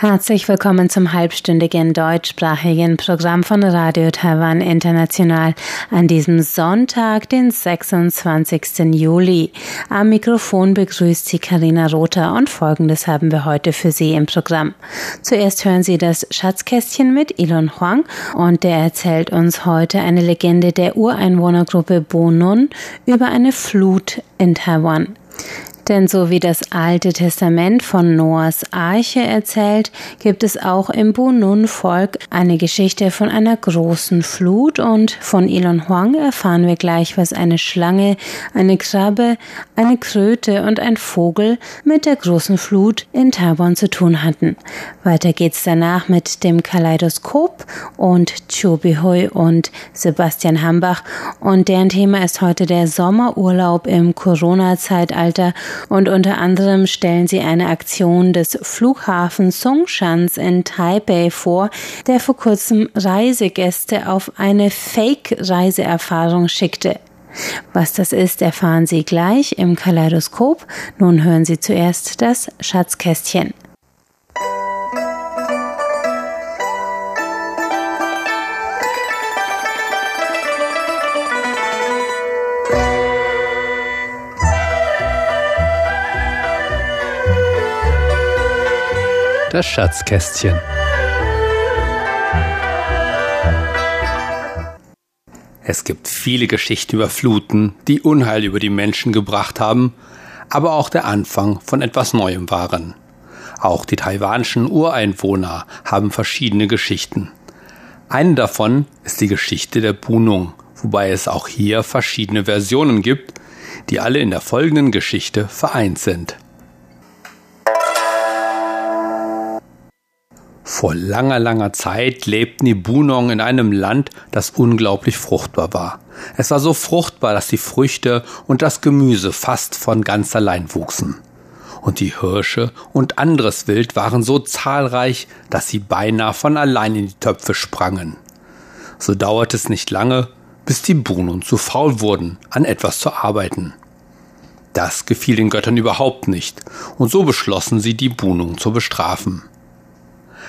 Herzlich willkommen zum halbstündigen deutschsprachigen Programm von Radio Taiwan International an diesem Sonntag, den 26. Juli. Am Mikrofon begrüßt Sie Karina Rother und Folgendes haben wir heute für Sie im Programm. Zuerst hören Sie das Schatzkästchen mit Elon Huang und der erzählt uns heute eine Legende der Ureinwohnergruppe Bonun über eine Flut in Taiwan. Denn so wie das Alte Testament von Noahs Arche erzählt, gibt es auch im Bunun-Volk eine Geschichte von einer großen Flut. Und von Elon Huang erfahren wir gleich, was eine Schlange, eine Krabbe, eine Kröte und ein Vogel mit der großen Flut in Taiwan zu tun hatten. Weiter geht's danach mit dem Kaleidoskop und Chobihui und Sebastian Hambach. Und deren Thema ist heute der Sommerurlaub im Corona-Zeitalter und unter anderem stellen sie eine Aktion des Flughafens Songshans in Taipei vor, der vor kurzem Reisegäste auf eine Fake-Reiseerfahrung schickte. Was das ist, erfahren Sie gleich im Kaleidoskop. Nun hören Sie zuerst das Schatzkästchen. Das Schatzkästchen. Es gibt viele Geschichten über Fluten, die Unheil über die Menschen gebracht haben, aber auch der Anfang von etwas Neuem waren. Auch die taiwanischen Ureinwohner haben verschiedene Geschichten. Eine davon ist die Geschichte der Bunung, wobei es auch hier verschiedene Versionen gibt, die alle in der folgenden Geschichte vereint sind. Vor langer, langer Zeit lebten die Bunong in einem Land, das unglaublich fruchtbar war. Es war so fruchtbar, dass die Früchte und das Gemüse fast von ganz allein wuchsen. Und die Hirsche und anderes Wild waren so zahlreich, dass sie beinahe von allein in die Töpfe sprangen. So dauerte es nicht lange, bis die Bunong zu faul wurden, an etwas zu arbeiten. Das gefiel den Göttern überhaupt nicht, und so beschlossen sie, die Bunung zu bestrafen.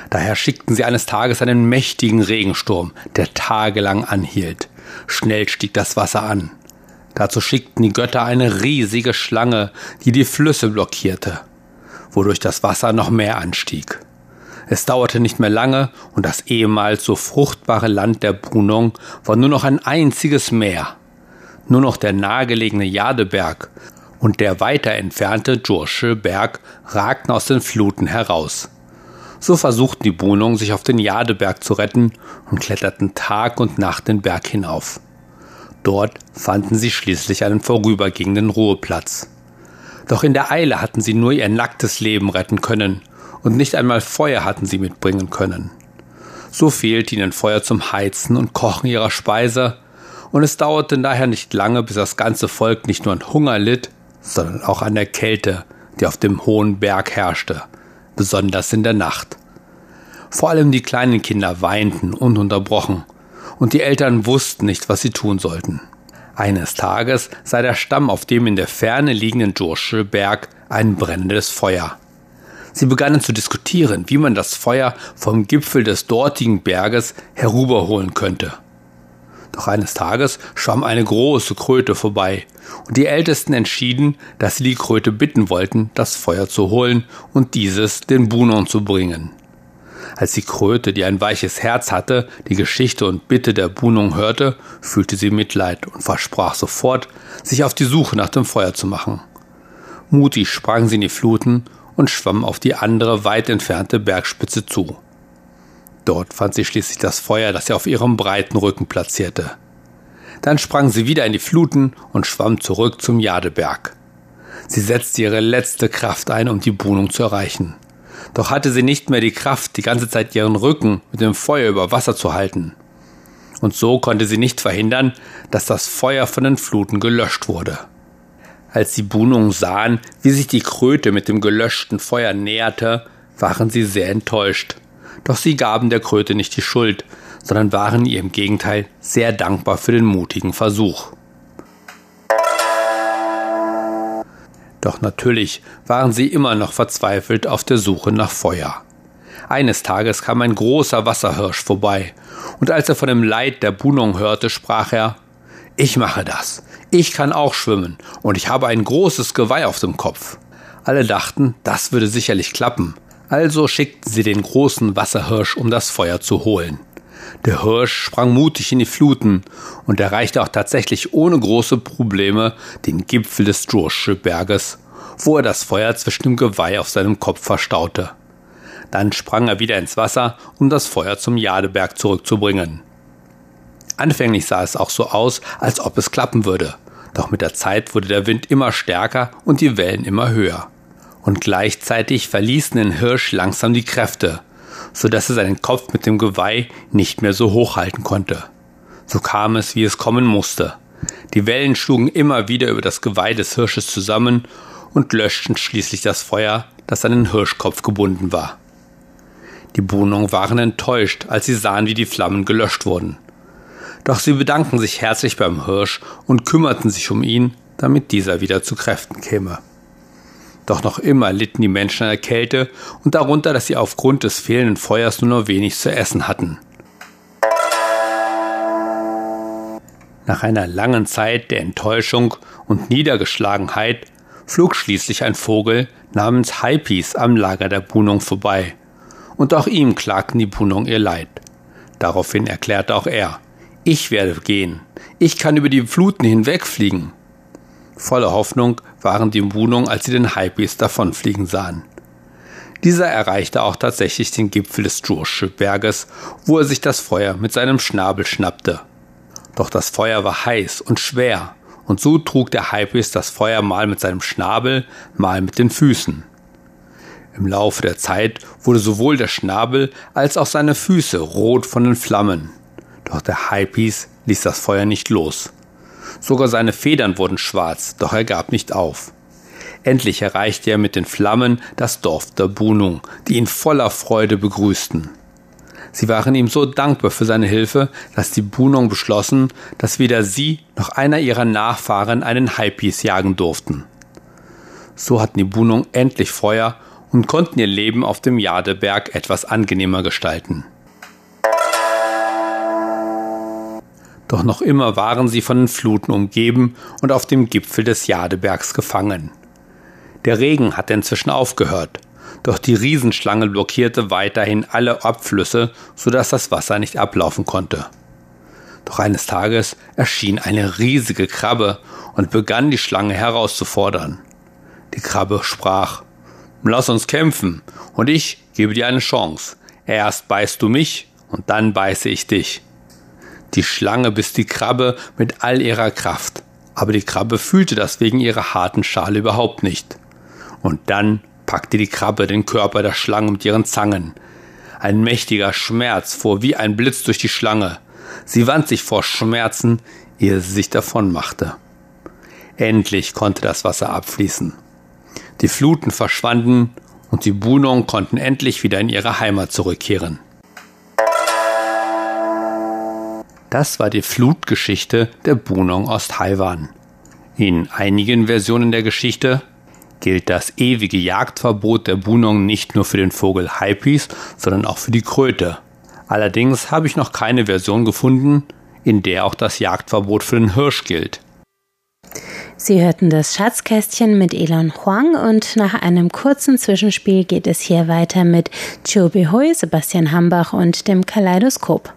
Daher schickten sie eines Tages einen mächtigen Regensturm, der tagelang anhielt. Schnell stieg das Wasser an. Dazu schickten die Götter eine riesige Schlange, die die Flüsse blockierte, wodurch das Wasser noch mehr anstieg. Es dauerte nicht mehr lange und das ehemals so fruchtbare Land der Brunung war nur noch ein einziges Meer. Nur noch der nahegelegene Jadeberg und der weiter entfernte Jursche Berg ragten aus den Fluten heraus. So versuchten die Bonung, sich auf den Jadeberg zu retten und kletterten Tag und Nacht den Berg hinauf. Dort fanden sie schließlich einen vorübergehenden Ruheplatz. Doch in der Eile hatten sie nur ihr nacktes Leben retten können, und nicht einmal Feuer hatten sie mitbringen können. So fehlte ihnen Feuer zum Heizen und Kochen ihrer Speise, und es dauerte daher nicht lange, bis das ganze Volk nicht nur an Hunger litt, sondern auch an der Kälte, die auf dem hohen Berg herrschte, besonders in der Nacht. Vor allem die kleinen Kinder weinten ununterbrochen, und die Eltern wussten nicht, was sie tun sollten. Eines Tages sah der Stamm auf dem in der Ferne liegenden Jursche Berg ein brennendes Feuer. Sie begannen zu diskutieren, wie man das Feuer vom Gipfel des dortigen Berges herüberholen könnte. Doch eines Tages schwamm eine große Kröte vorbei, und die Ältesten entschieden, dass sie die Kröte bitten wollten, das Feuer zu holen und dieses den Bunon zu bringen. Als die Kröte, die ein weiches Herz hatte, die Geschichte und Bitte der Bunung hörte, fühlte sie Mitleid und versprach sofort, sich auf die Suche nach dem Feuer zu machen. Mutig sprang sie in die Fluten und schwamm auf die andere weit entfernte Bergspitze zu. Dort fand sie schließlich das Feuer, das sie auf ihrem breiten Rücken platzierte. Dann sprang sie wieder in die Fluten und schwamm zurück zum Jadeberg. Sie setzte ihre letzte Kraft ein, um die Wohnung zu erreichen. Doch hatte sie nicht mehr die Kraft, die ganze Zeit ihren Rücken mit dem Feuer über Wasser zu halten. Und so konnte sie nicht verhindern, dass das Feuer von den Fluten gelöscht wurde. Als die Bunungen sahen, wie sich die Kröte mit dem gelöschten Feuer näherte, waren sie sehr enttäuscht. Doch sie gaben der Kröte nicht die Schuld, sondern waren ihr im Gegenteil sehr dankbar für den mutigen Versuch. Doch natürlich waren sie immer noch verzweifelt auf der Suche nach Feuer. Eines Tages kam ein großer Wasserhirsch vorbei, und als er von dem Leid der Bunong hörte, sprach er Ich mache das. Ich kann auch schwimmen, und ich habe ein großes Geweih auf dem Kopf. Alle dachten, das würde sicherlich klappen, also schickten sie den großen Wasserhirsch, um das Feuer zu holen. Der Hirsch sprang mutig in die Fluten und erreichte auch tatsächlich ohne große Probleme den Gipfel des Drosche-Berges, wo er das Feuer zwischen dem Geweih auf seinem Kopf verstaute. Dann sprang er wieder ins Wasser, um das Feuer zum Jadeberg zurückzubringen. Anfänglich sah es auch so aus, als ob es klappen würde, doch mit der Zeit wurde der Wind immer stärker und die Wellen immer höher. Und gleichzeitig verließen den Hirsch langsam die Kräfte, so dass er seinen Kopf mit dem Geweih nicht mehr so hoch halten konnte. So kam es, wie es kommen musste. Die Wellen schlugen immer wieder über das Geweih des Hirsches zusammen und löschten schließlich das Feuer, das an den Hirschkopf gebunden war. Die Bunong waren enttäuscht, als sie sahen, wie die Flammen gelöscht wurden. Doch sie bedankten sich herzlich beim Hirsch und kümmerten sich um ihn, damit dieser wieder zu Kräften käme. Doch noch immer litten die Menschen an der Kälte und darunter, dass sie aufgrund des fehlenden Feuers nur noch wenig zu essen hatten. Nach einer langen Zeit der Enttäuschung und Niedergeschlagenheit flog schließlich ein Vogel namens Haipis am Lager der Bunong vorbei und auch ihm klagten die Punong ihr Leid. Daraufhin erklärte auch er, ich werde gehen, ich kann über die Fluten hinwegfliegen. Voller Hoffnung waren die Punong, als sie den Hypes davonfliegen sahen. Dieser erreichte auch tatsächlich den Gipfel des Drosche-Berges, wo er sich das Feuer mit seinem Schnabel schnappte. Doch das Feuer war heiß und schwer, und so trug der Hypes das Feuer mal mit seinem Schnabel, mal mit den Füßen. Im Laufe der Zeit wurde sowohl der Schnabel als auch seine Füße rot von den Flammen. Doch der Hypies ließ das Feuer nicht los. Sogar seine Federn wurden schwarz, doch er gab nicht auf. Endlich erreichte er mit den Flammen das Dorf der Bunung, die ihn voller Freude begrüßten. Sie waren ihm so dankbar für seine Hilfe, dass die Bunung beschlossen, dass weder sie noch einer ihrer Nachfahren einen Hypies jagen durften. So hatten die Bunung endlich Feuer und konnten ihr Leben auf dem Jadeberg etwas angenehmer gestalten. Doch noch immer waren sie von den Fluten umgeben und auf dem Gipfel des Jadebergs gefangen. Der Regen hatte inzwischen aufgehört, doch die Riesenschlange blockierte weiterhin alle Abflüsse, sodass das Wasser nicht ablaufen konnte. Doch eines Tages erschien eine riesige Krabbe und begann die Schlange herauszufordern. Die Krabbe sprach Lass uns kämpfen, und ich gebe dir eine Chance. Erst beißt du mich, und dann beiße ich dich. Die Schlange biss die Krabbe mit all ihrer Kraft, aber die Krabbe fühlte das wegen ihrer harten Schale überhaupt nicht. Und dann packte die Krabbe den Körper der Schlange mit ihren Zangen. Ein mächtiger Schmerz fuhr wie ein Blitz durch die Schlange. Sie wand sich vor Schmerzen, ehe sie sich davon machte. Endlich konnte das Wasser abfließen. Die Fluten verschwanden und die Bunong konnten endlich wieder in ihre Heimat zurückkehren. Das war die Flutgeschichte der Bunong aus Taiwan. In einigen Versionen der Geschichte gilt das ewige Jagdverbot der Bunong nicht nur für den Vogel Hypis, sondern auch für die Kröte. Allerdings habe ich noch keine Version gefunden, in der auch das Jagdverbot für den Hirsch gilt. Sie hörten das Schatzkästchen mit Elon Huang und nach einem kurzen Zwischenspiel geht es hier weiter mit Chobi Hui, Sebastian Hambach und dem Kaleidoskop.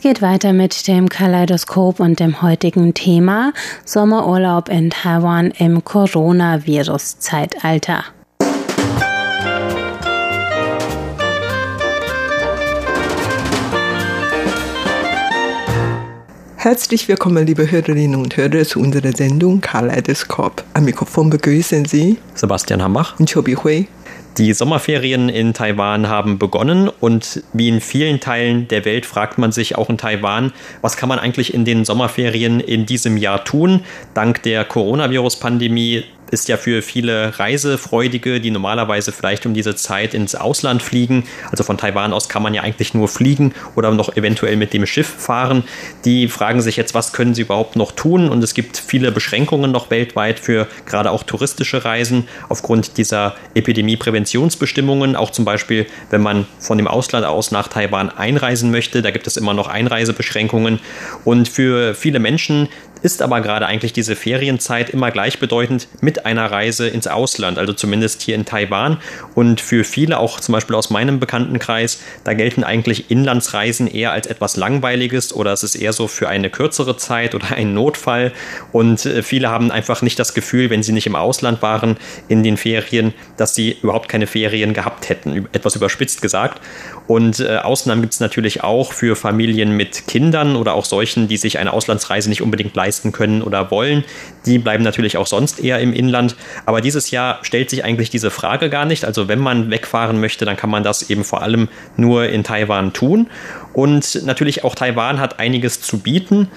Es geht weiter mit dem Kaleidoskop und dem heutigen Thema Sommerurlaub in Taiwan im Coronavirus-Zeitalter. Herzlich willkommen, liebe Hörerinnen und Hörer, zu unserer Sendung Kaleidoskop. Am Mikrofon begrüßen Sie Sebastian Hambach und Chobi Hui. Die Sommerferien in Taiwan haben begonnen und wie in vielen Teilen der Welt fragt man sich auch in Taiwan, was kann man eigentlich in den Sommerferien in diesem Jahr tun? Dank der Coronavirus-Pandemie ist ja für viele Reisefreudige, die normalerweise vielleicht um diese Zeit ins Ausland fliegen, also von Taiwan aus kann man ja eigentlich nur fliegen oder noch eventuell mit dem Schiff fahren, die fragen sich jetzt, was können sie überhaupt noch tun? Und es gibt viele Beschränkungen noch weltweit für gerade auch touristische Reisen aufgrund dieser Epidemiepräventionsbestimmungen, auch zum Beispiel, wenn man von dem Ausland aus nach Taiwan einreisen möchte, da gibt es immer noch Einreisebeschränkungen. Und für viele Menschen ist aber gerade eigentlich diese Ferienzeit immer gleichbedeutend mit einer Reise ins Ausland, also zumindest hier in Taiwan. Und für viele, auch zum Beispiel aus meinem Bekanntenkreis, da gelten eigentlich Inlandsreisen eher als etwas Langweiliges oder es ist eher so für eine kürzere Zeit oder einen Notfall. Und äh, viele haben einfach nicht das Gefühl, wenn sie nicht im Ausland waren in den Ferien, dass sie überhaupt keine Ferien gehabt hätten, etwas überspitzt gesagt. Und äh, Ausnahmen gibt es natürlich auch für Familien mit Kindern oder auch solchen, die sich eine Auslandsreise nicht unbedingt leisten können oder wollen. Die bleiben natürlich auch sonst eher im Inland. Aber dieses Jahr stellt sich eigentlich diese Frage gar nicht. Also wenn man wegfahren möchte, dann kann man das eben vor allem nur in Taiwan tun. Und natürlich auch Taiwan hat einiges zu bieten.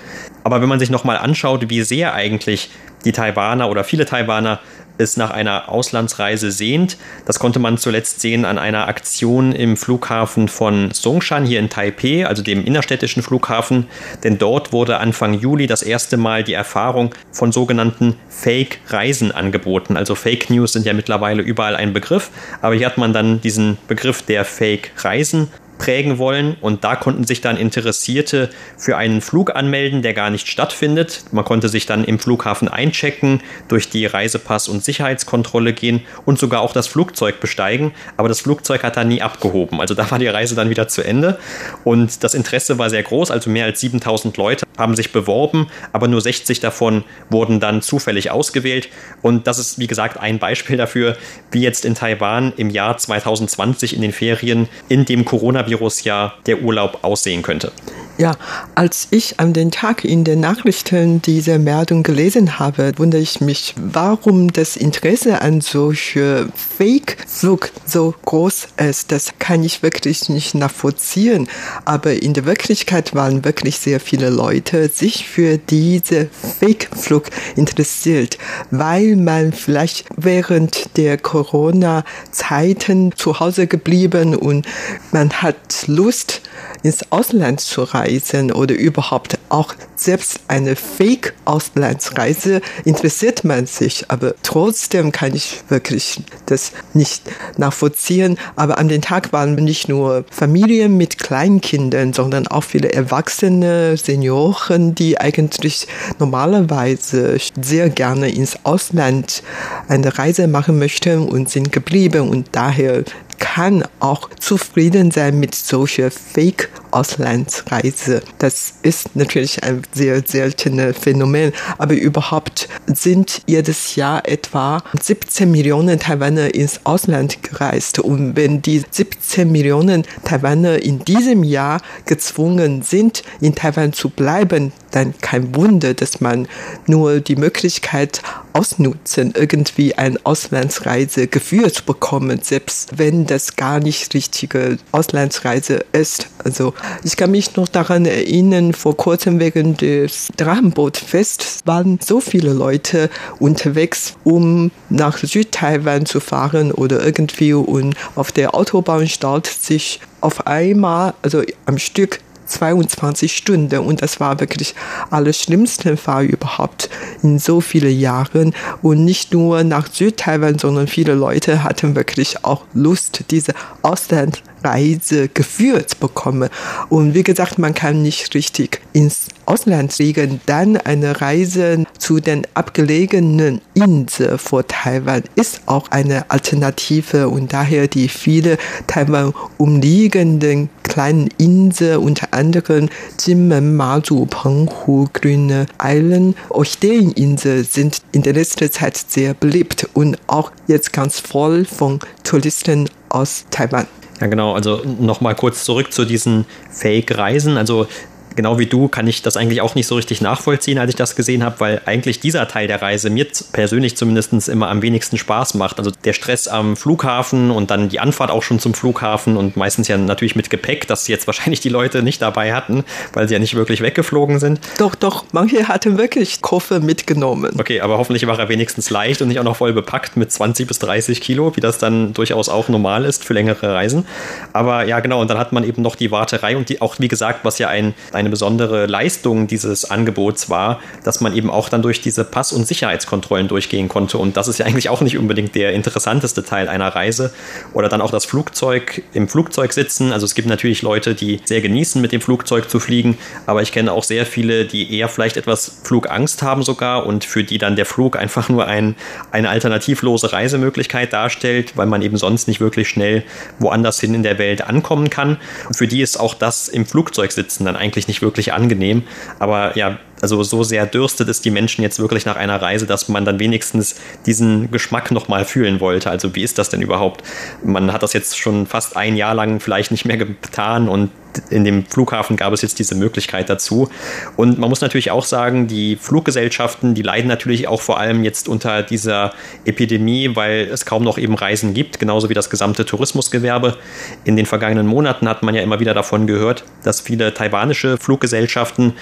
Aber wenn man sich nochmal anschaut, wie sehr eigentlich die Taiwaner oder viele Taiwaner es nach einer Auslandsreise sehnt. Das konnte man zuletzt sehen an einer Aktion im Flughafen von Songshan hier in Taipei, also dem innerstädtischen Flughafen. Denn dort wurde Anfang Juli das erste Mal die Erfahrung von sogenannten Fake-Reisen angeboten. Also Fake News sind ja mittlerweile überall ein Begriff, aber hier hat man dann diesen Begriff der Fake-Reisen prägen wollen. Und da konnten sich dann Interessierte für einen Flug anmelden, der gar nicht stattfindet. Man konnte sich dann im Flughafen einchecken, durch die Reisepass- und Sicherheitskontrolle gehen und sogar auch das Flugzeug besteigen. Aber das Flugzeug hat dann nie abgehoben. Also da war die Reise dann wieder zu Ende. Und das Interesse war sehr groß. Also mehr als 7000 Leute haben sich beworben, aber nur 60 davon wurden dann zufällig ausgewählt. Und das ist, wie gesagt, ein Beispiel dafür, wie jetzt in Taiwan im Jahr 2020 in den Ferien in dem Coronavirus Coronavirus-Jahr der Urlaub aussehen könnte. Ja, als ich an den Tag in den Nachrichten diese Meldung gelesen habe, wundere ich mich, warum das Interesse an solche Fake-Flug so groß ist. Das kann ich wirklich nicht nachvollziehen. Aber in der Wirklichkeit waren wirklich sehr viele Leute sich für diese Fake-Flug interessiert, weil man vielleicht während der Corona-Zeiten zu Hause geblieben und man hat Lust, ins Ausland zu reisen oder überhaupt auch selbst eine Fake-Auslandsreise interessiert man sich. Aber trotzdem kann ich wirklich das nicht nachvollziehen. Aber an den Tag waren nicht nur Familien mit Kleinkindern, sondern auch viele Erwachsene, Senioren, die eigentlich normalerweise sehr gerne ins Ausland eine Reise machen möchten und sind geblieben und daher kann auch zufrieden sein mit solcher Fake-Auslandsreise. Das ist natürlich ein sehr seltenes Phänomen, aber überhaupt sind jedes Jahr etwa 17 Millionen Taiwaner ins Ausland gereist. Und wenn die 17 Millionen Taiwaner in diesem Jahr gezwungen sind, in Taiwan zu bleiben, dann kein Wunder, dass man nur die Möglichkeit ausnutzen, irgendwie eine Auslandsreise geführt zu bekommen, selbst wenn das gar nicht richtige Auslandsreise ist. Also ich kann mich noch daran erinnern, vor kurzem wegen des Drachenbootfests waren so viele Leute unterwegs, um nach Südtaiwan zu fahren oder irgendwie und auf der Autobahn staut sich auf einmal, also am Stück 22 Stunden. Und das war wirklich alles schlimmste Fall überhaupt in so vielen Jahren. Und nicht nur nach Südtaiwan, sondern viele Leute hatten wirklich auch Lust, diese Auslandreise geführt bekommen. Und wie gesagt, man kann nicht richtig ins Ausland fliegen, dann eine Reise zu den abgelegenen Inseln vor Taiwan ist auch eine Alternative. Und daher die viele Taiwan umliegenden kleinen Insel, unter anderem Jinmen, Mazu, Penghu, Grüne Eilen, Orchideeninsel sind in der letzten Zeit sehr beliebt und auch jetzt ganz voll von Touristen aus Taiwan. Ja, genau. Also nochmal kurz zurück zu diesen Fake-Reisen. Also genau wie du kann ich das eigentlich auch nicht so richtig nachvollziehen, als ich das gesehen habe, weil eigentlich dieser Teil der Reise mir persönlich zumindest immer am wenigsten Spaß macht. Also der Stress am Flughafen und dann die Anfahrt auch schon zum Flughafen und meistens ja natürlich mit Gepäck, das jetzt wahrscheinlich die Leute nicht dabei hatten, weil sie ja nicht wirklich weggeflogen sind. Doch, doch, manche hatten wirklich Koffer mitgenommen. Okay, aber hoffentlich war er wenigstens leicht und nicht auch noch voll bepackt mit 20 bis 30 Kilo, wie das dann durchaus auch normal ist für längere Reisen. Aber ja, genau, und dann hat man eben noch die Warterei und die auch, wie gesagt, was ja ein, ein eine besondere Leistung dieses Angebots war, dass man eben auch dann durch diese Pass- und Sicherheitskontrollen durchgehen konnte. Und das ist ja eigentlich auch nicht unbedingt der interessanteste Teil einer Reise. Oder dann auch das Flugzeug, im Flugzeug sitzen. Also es gibt natürlich Leute, die sehr genießen, mit dem Flugzeug zu fliegen. Aber ich kenne auch sehr viele, die eher vielleicht etwas Flugangst haben sogar und für die dann der Flug einfach nur ein, eine alternativlose Reisemöglichkeit darstellt, weil man eben sonst nicht wirklich schnell woanders hin in der Welt ankommen kann. Und für die ist auch das im Flugzeug sitzen dann eigentlich nicht nicht wirklich angenehm. Aber ja, also so sehr dürstet es die Menschen jetzt wirklich nach einer Reise, dass man dann wenigstens diesen Geschmack nochmal fühlen wollte. Also wie ist das denn überhaupt? Man hat das jetzt schon fast ein Jahr lang vielleicht nicht mehr getan und in dem Flughafen gab es jetzt diese Möglichkeit dazu. Und man muss natürlich auch sagen, die Fluggesellschaften, die leiden natürlich auch vor allem jetzt unter dieser Epidemie, weil es kaum noch eben Reisen gibt, genauso wie das gesamte Tourismusgewerbe. In den vergangenen Monaten hat man ja immer wieder davon gehört, dass viele taiwanische Fluggesellschaften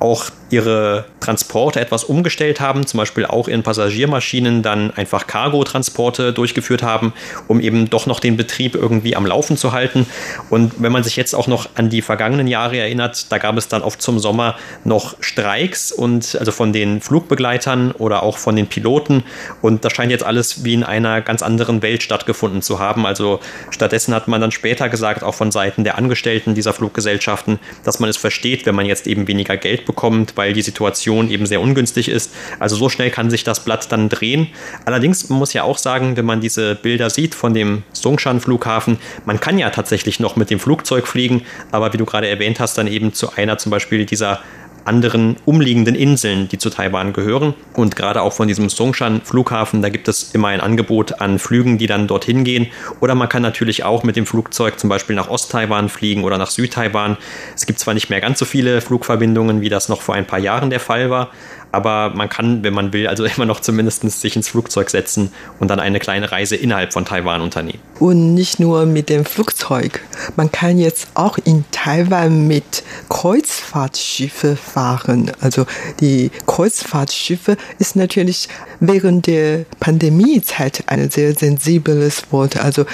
auch ihre Transporte etwas umgestellt haben, zum Beispiel auch in Passagiermaschinen dann einfach Cargo-Transporte durchgeführt haben, um eben doch noch den Betrieb irgendwie am Laufen zu halten. Und wenn man sich jetzt auch noch an die vergangenen Jahre erinnert, da gab es dann oft zum Sommer noch Streiks und also von den Flugbegleitern oder auch von den Piloten. Und das scheint jetzt alles wie in einer ganz anderen Welt stattgefunden zu haben. Also stattdessen hat man dann später gesagt, auch von Seiten der Angestellten dieser Fluggesellschaften, dass man es versteht, wenn man jetzt eben weniger Geld bekommt, weil die Situation eben sehr ungünstig ist. Also so schnell kann sich das Blatt dann drehen. Allerdings man muss ja auch sagen, wenn man diese Bilder sieht von dem Songshan Flughafen, man kann ja tatsächlich noch mit dem Flugzeug fliegen, aber wie du gerade erwähnt hast, dann eben zu einer zum Beispiel dieser anderen umliegenden Inseln, die zu Taiwan gehören. Und gerade auch von diesem Songshan Flughafen, da gibt es immer ein Angebot an Flügen, die dann dorthin gehen. Oder man kann natürlich auch mit dem Flugzeug zum Beispiel nach Ost-Taiwan fliegen oder nach Süd-Taiwan. Es gibt zwar nicht mehr ganz so viele Flugverbindungen, wie das noch vor ein paar Jahren der Fall war, aber man kann, wenn man will, also immer noch zumindest sich ins Flugzeug setzen und dann eine kleine Reise innerhalb von Taiwan unternehmen. Und nicht nur mit dem Flugzeug. Man kann jetzt auch in Taiwan mit Kreuzfahrtschiffe fahren. Also die Kreuzfahrtschiffe ist natürlich während der Pandemiezeit ein sehr sensibles Wort. Also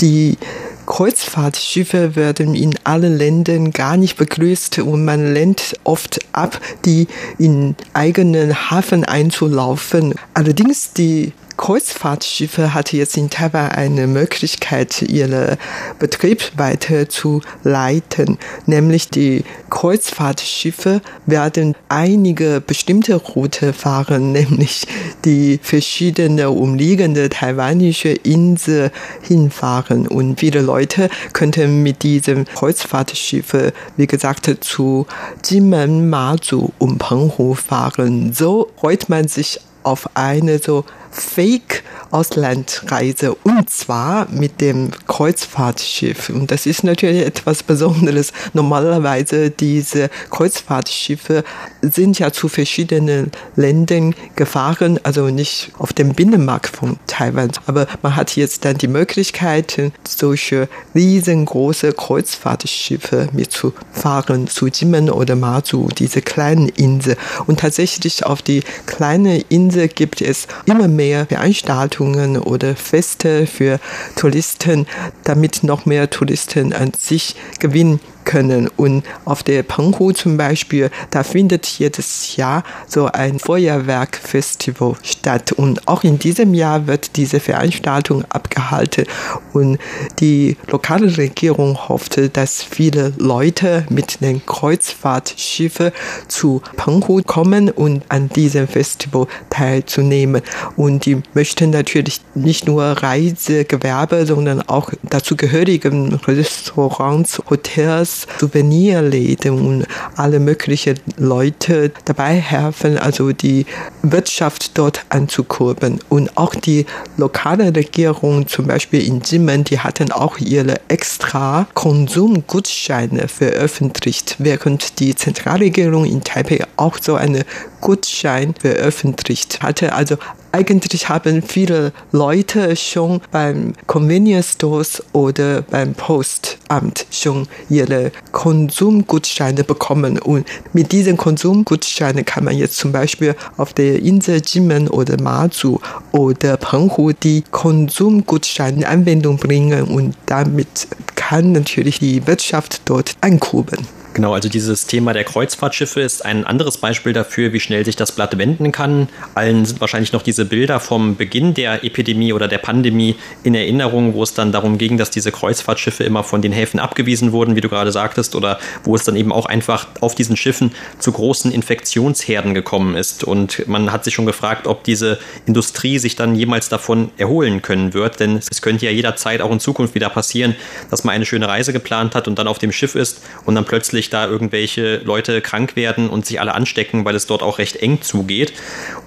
die Kreuzfahrtschiffe werden in allen Ländern gar nicht begrüßt und man lehnt oft ab, die in eigenen Hafen einzulaufen. Allerdings die Kreuzfahrtschiffe hatte jetzt in Taiwan eine Möglichkeit, ihren Betrieb weiter zu leiten. Nämlich die Kreuzfahrtschiffe werden einige bestimmte Route fahren, nämlich die verschiedene umliegende taiwanische Insel hinfahren. Und viele Leute könnten mit diesem Kreuzfahrtschiff, wie gesagt, zu Jinmen, Mazu und Penghu fahren. So freut man sich auf eine so Fake-Auslandreise und zwar mit dem Kreuzfahrtschiff. Und das ist natürlich etwas Besonderes. Normalerweise diese Kreuzfahrtschiffe sind ja zu verschiedenen Ländern gefahren, also nicht auf dem Binnenmarkt von Taiwan. Aber man hat jetzt dann die Möglichkeit, solche riesengroße Kreuzfahrtschiffe mitzufahren zu Jimen oder Mazu, diese kleinen Insel. Und tatsächlich auf die kleine Insel gibt es immer mehr mehr Veranstaltungen oder Feste für Touristen, damit noch mehr Touristen an sich gewinnen können. Und auf der Penghu zum Beispiel, da findet jedes Jahr so ein Feuerwerkfestival statt. Und auch in diesem Jahr wird diese Veranstaltung abgehalten. Und die lokale Regierung hoffte, dass viele Leute mit den Kreuzfahrtschiffen zu Penghu kommen und an diesem Festival teilzunehmen. Und die möchten natürlich nicht nur Reisegewerbe, sondern auch dazugehörigen Restaurants, Hotels, Souvenirläden und alle möglichen Leute dabei helfen, also die Wirtschaft dort anzukurbeln. Und auch die lokale Regierung, zum Beispiel in Jimen, die hatten auch ihre extra Konsumgutscheine veröffentlicht, während die Zentralregierung in Taipei auch so eine Gutschein veröffentlicht hatte. Also eigentlich haben viele Leute schon beim Convenience Stores oder beim Postamt schon ihre Konsumgutscheine bekommen. Und mit diesen Konsumgutscheinen kann man jetzt zum Beispiel auf der Insel Jimen oder Mazu oder Penghu die Konsumgutscheine in Anwendung bringen und damit kann natürlich die Wirtschaft dort ankurbeln. Genau, also dieses Thema der Kreuzfahrtschiffe ist ein anderes Beispiel dafür, wie schnell sich das Blatt wenden kann. Allen sind wahrscheinlich noch diese Bilder vom Beginn der Epidemie oder der Pandemie in Erinnerung, wo es dann darum ging, dass diese Kreuzfahrtschiffe immer von den Häfen abgewiesen wurden, wie du gerade sagtest, oder wo es dann eben auch einfach auf diesen Schiffen zu großen Infektionsherden gekommen ist. Und man hat sich schon gefragt, ob diese Industrie sich dann jemals davon erholen können wird, denn es könnte ja jederzeit auch in Zukunft wieder passieren, dass man eine schöne Reise geplant hat und dann auf dem Schiff ist und dann plötzlich plötzlich da irgendwelche Leute krank werden und sich alle anstecken, weil es dort auch recht eng zugeht.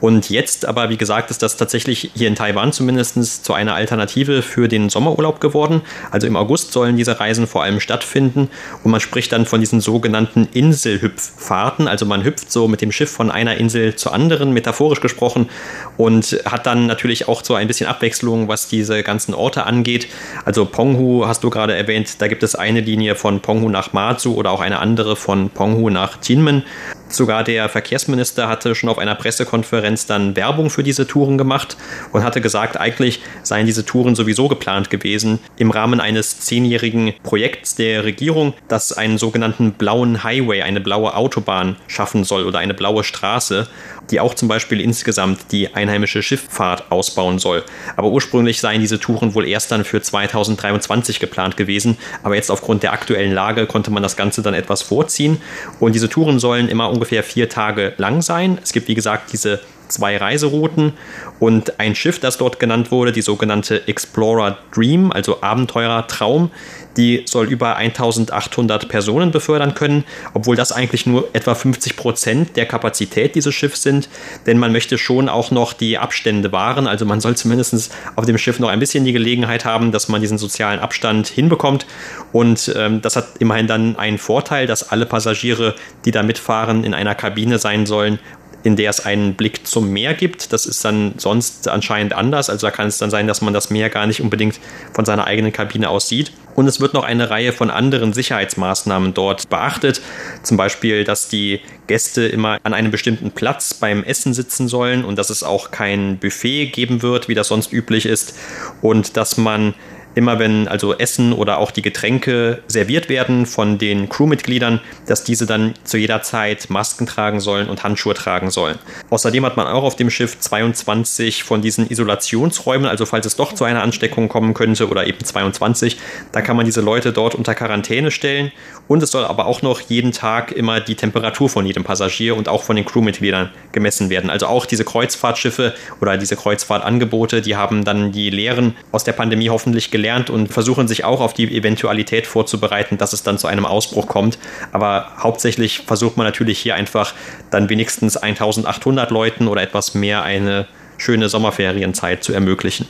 Und jetzt aber, wie gesagt, ist das tatsächlich hier in Taiwan zumindest zu einer Alternative für den Sommerurlaub geworden. Also im August sollen diese Reisen vor allem stattfinden und man spricht dann von diesen sogenannten Inselhüpffahrten. Also man hüpft so mit dem Schiff von einer Insel zur anderen, metaphorisch gesprochen, und hat dann natürlich auch so ein bisschen Abwechslung, was diese ganzen Orte angeht. Also Ponghu hast du gerade erwähnt, da gibt es eine Linie von Ponghu nach Matsu oder auch eine andere andere von Penghu nach Jinmen. Sogar der Verkehrsminister hatte schon auf einer Pressekonferenz dann Werbung für diese Touren gemacht und hatte gesagt, eigentlich seien diese Touren sowieso geplant gewesen im Rahmen eines zehnjährigen Projekts der Regierung, das einen sogenannten blauen Highway, eine blaue Autobahn schaffen soll oder eine blaue Straße die auch zum Beispiel insgesamt die einheimische Schifffahrt ausbauen soll. Aber ursprünglich seien diese Touren wohl erst dann für 2023 geplant gewesen, aber jetzt aufgrund der aktuellen Lage konnte man das Ganze dann etwas vorziehen und diese Touren sollen immer ungefähr vier Tage lang sein. Es gibt wie gesagt diese zwei Reiserouten und ein Schiff, das dort genannt wurde, die sogenannte Explorer Dream, also Abenteurer Traum, die soll über 1800 Personen befördern können, obwohl das eigentlich nur etwa 50 Prozent der Kapazität dieses Schiffs sind, denn man möchte schon auch noch die Abstände wahren, also man soll zumindest auf dem Schiff noch ein bisschen die Gelegenheit haben, dass man diesen sozialen Abstand hinbekommt. Und ähm, das hat immerhin dann einen Vorteil, dass alle Passagiere, die da mitfahren, in einer Kabine sein sollen, in der es einen Blick zum Meer gibt. Das ist dann sonst anscheinend anders. Also da kann es dann sein, dass man das Meer gar nicht unbedingt von seiner eigenen Kabine aus sieht. Und es wird noch eine Reihe von anderen Sicherheitsmaßnahmen dort beachtet. Zum Beispiel, dass die Gäste immer an einem bestimmten Platz beim Essen sitzen sollen und dass es auch kein Buffet geben wird, wie das sonst üblich ist. Und dass man immer wenn also Essen oder auch die Getränke serviert werden von den Crewmitgliedern, dass diese dann zu jeder Zeit Masken tragen sollen und Handschuhe tragen sollen. Außerdem hat man auch auf dem Schiff 22 von diesen Isolationsräumen, also falls es doch zu einer Ansteckung kommen könnte oder eben 22, da kann man diese Leute dort unter Quarantäne stellen und es soll aber auch noch jeden Tag immer die Temperatur von jedem Passagier und auch von den Crewmitgliedern gemessen werden. Also auch diese Kreuzfahrtschiffe oder diese Kreuzfahrtangebote, die haben dann die Lehren aus der Pandemie hoffentlich gelernt gelernt und versuchen sich auch auf die Eventualität vorzubereiten, dass es dann zu einem Ausbruch kommt. Aber hauptsächlich versucht man natürlich hier einfach dann wenigstens 1800 Leuten oder etwas mehr eine schöne Sommerferienzeit zu ermöglichen.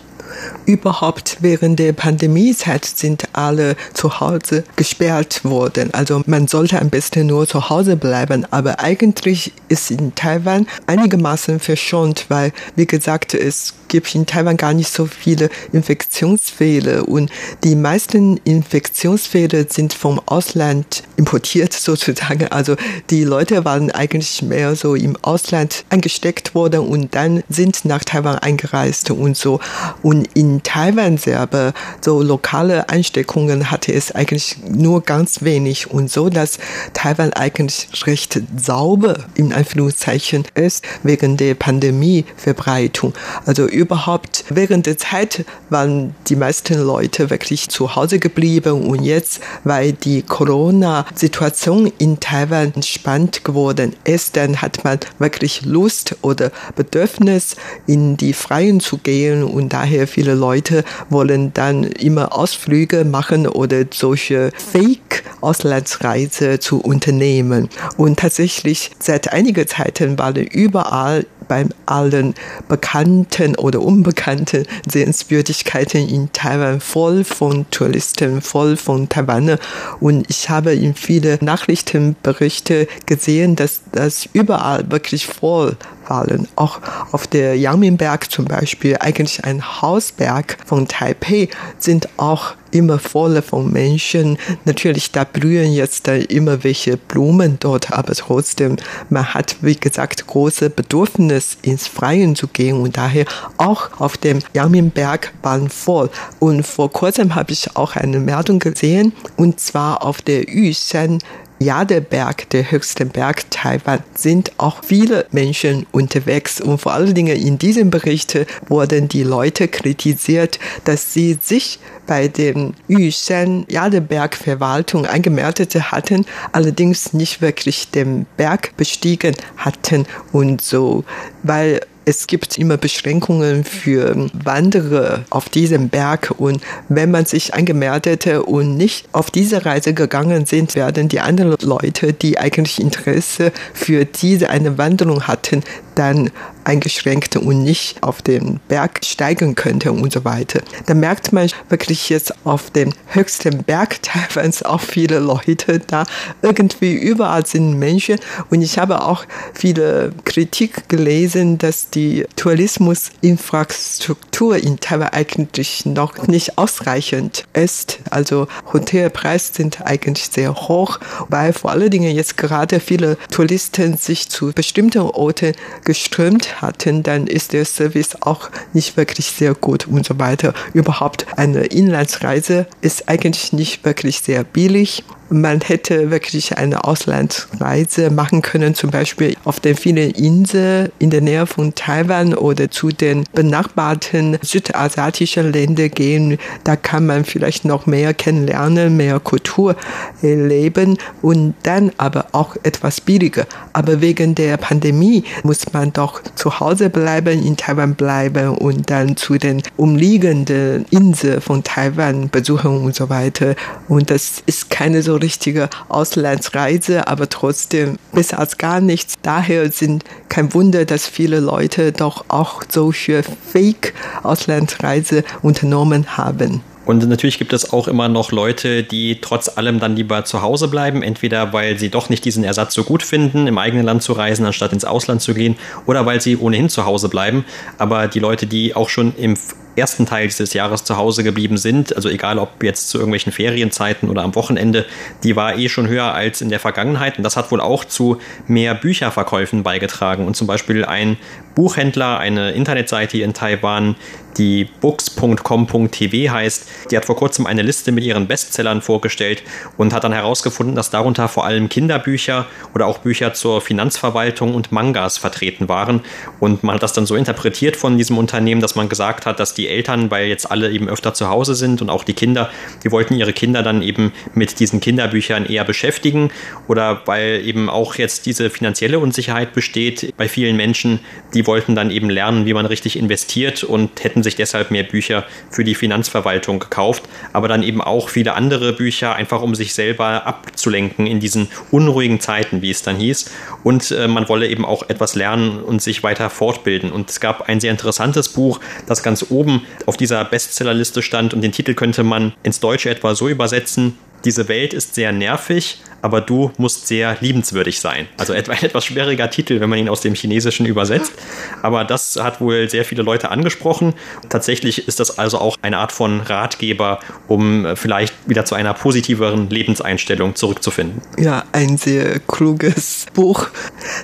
Überhaupt während der Pandemiezeit sind alle zu Hause gesperrt worden. Also man sollte am besten nur zu Hause bleiben. Aber eigentlich ist in Taiwan einigermaßen verschont, weil, wie gesagt, es gibt in Taiwan gar nicht so viele Infektionsfälle und die meisten Infektionsfälle sind vom Ausland importiert sozusagen. Also die Leute waren eigentlich mehr so im Ausland angesteckt worden und dann sind nach Taiwan eingereist und so. Und in Taiwan selber so lokale Einsteckungen hatte es eigentlich nur ganz wenig und so, dass Taiwan eigentlich recht sauber in Anführungszeichen ist wegen der Pandemieverbreitung. Also überhaupt während der Zeit waren die meisten Leute wirklich zu Hause geblieben und jetzt, weil die Corona-Situation in Taiwan entspannt geworden ist, dann hat man wirklich Lust oder Bedürfnis, in die Freien zu gehen und daher viele Leute wollen dann immer Ausflüge machen oder solche Fake-Auslandsreise zu unternehmen. Und tatsächlich seit einiger Zeit waren überall bei allen bekannten oder unbekannten Sehenswürdigkeiten in Taiwan voll von Touristen, voll von Taiwaner. Und ich habe in viele Nachrichtenberichte gesehen, dass das überall wirklich voll waren. Auch auf der Yangminberg zum Beispiel, eigentlich ein Hausberg von Taipei, sind auch immer voll von Menschen. Natürlich, da blühen jetzt da immer welche Blumen dort, aber trotzdem, man hat, wie gesagt, große Bedürfnis, ins Freien zu gehen und daher auch auf dem Yangminberg waren voll. Und vor kurzem habe ich auch eine Meldung gesehen, und zwar auf der Yushan Jadeberg, der höchste Berg Taiwan, sind auch viele Menschen unterwegs. Und vor allen Dingen in diesem Bericht wurden die Leute kritisiert, dass sie sich bei dem Yushan Jadeberg Verwaltung angemeldet hatten, allerdings nicht wirklich den Berg bestiegen hatten und so, weil es gibt immer Beschränkungen für Wanderer auf diesem Berg und wenn man sich angemeldete und nicht auf diese Reise gegangen sind, werden die anderen Leute, die eigentlich Interesse für diese eine Wanderung hatten, dann eingeschränkt und nicht auf den Berg steigen könnte und so weiter. Da merkt man wirklich jetzt auf dem höchsten Berg Taiwans auch viele Leute da. Irgendwie überall sind Menschen und ich habe auch viele Kritik gelesen, dass die Tourismusinfrastruktur in Taiwan eigentlich noch nicht ausreichend ist. Also Hotelpreise sind eigentlich sehr hoch, weil vor allen Dingen jetzt gerade viele Touristen sich zu bestimmten Orten geströmt hatten, dann ist der Service auch nicht wirklich sehr gut und so weiter. Überhaupt eine Inlandsreise ist eigentlich nicht wirklich sehr billig man hätte wirklich eine Auslandsreise machen können, zum Beispiel auf den vielen Inseln in der Nähe von Taiwan oder zu den benachbarten südasiatischen Ländern gehen. Da kann man vielleicht noch mehr kennenlernen, mehr Kultur erleben und dann aber auch etwas billiger. Aber wegen der Pandemie muss man doch zu Hause bleiben, in Taiwan bleiben und dann zu den umliegenden Inseln von Taiwan besuchen und so weiter. Und das ist keine so richtige Auslandsreise, aber trotzdem besser als gar nichts. Daher sind kein Wunder, dass viele Leute doch auch solche Fake-Auslandsreise unternommen haben. Und natürlich gibt es auch immer noch Leute, die trotz allem dann lieber zu Hause bleiben, entweder weil sie doch nicht diesen Ersatz so gut finden, im eigenen Land zu reisen, anstatt ins Ausland zu gehen, oder weil sie ohnehin zu Hause bleiben. Aber die Leute, die auch schon im ersten Teil dieses Jahres zu Hause geblieben sind, also egal ob jetzt zu irgendwelchen Ferienzeiten oder am Wochenende, die war eh schon höher als in der Vergangenheit. Und das hat wohl auch zu mehr Bücherverkäufen beigetragen. Und zum Beispiel ein Buchhändler, eine Internetseite in Taiwan, die books.com.tv heißt, die hat vor kurzem eine Liste mit ihren Bestsellern vorgestellt und hat dann herausgefunden, dass darunter vor allem Kinderbücher oder auch Bücher zur Finanzverwaltung und Mangas vertreten waren. Und man hat das dann so interpretiert von diesem Unternehmen, dass man gesagt hat, dass die Eltern, weil jetzt alle eben öfter zu Hause sind und auch die Kinder, die wollten ihre Kinder dann eben mit diesen Kinderbüchern eher beschäftigen oder weil eben auch jetzt diese finanzielle Unsicherheit besteht bei vielen Menschen, die wollten dann eben lernen, wie man richtig investiert und hätten sich deshalb mehr Bücher für die Finanzverwaltung gekauft, aber dann eben auch viele andere Bücher, einfach um sich selber abzulenken in diesen unruhigen Zeiten, wie es dann hieß. Und äh, man wolle eben auch etwas lernen und sich weiter fortbilden. Und es gab ein sehr interessantes Buch, das ganz oben auf dieser Bestsellerliste stand und den Titel könnte man ins Deutsche etwa so übersetzen, diese Welt ist sehr nervig, aber du musst sehr liebenswürdig sein. Also etwa ein etwas schwieriger Titel, wenn man ihn aus dem Chinesischen übersetzt. Aber das hat wohl sehr viele Leute angesprochen. Tatsächlich ist das also auch eine Art von Ratgeber, um äh, vielleicht wieder zu einer positiveren Lebenseinstellung zurückzufinden. Ja, ein sehr kluges Buch.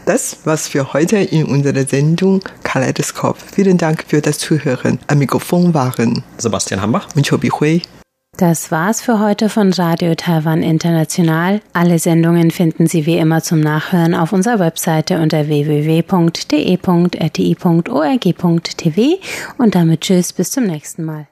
Das was für heute in unserer Sendung Kaleidoskop. Vielen Dank für das Zuhören. Am Mikrofon waren Sebastian Hambach und Chobi Hui. Das war's für heute von Radio Taiwan International. Alle Sendungen finden Sie wie immer zum Nachhören auf unserer Webseite unter www.de.rti.org.tv und damit tschüss bis zum nächsten Mal.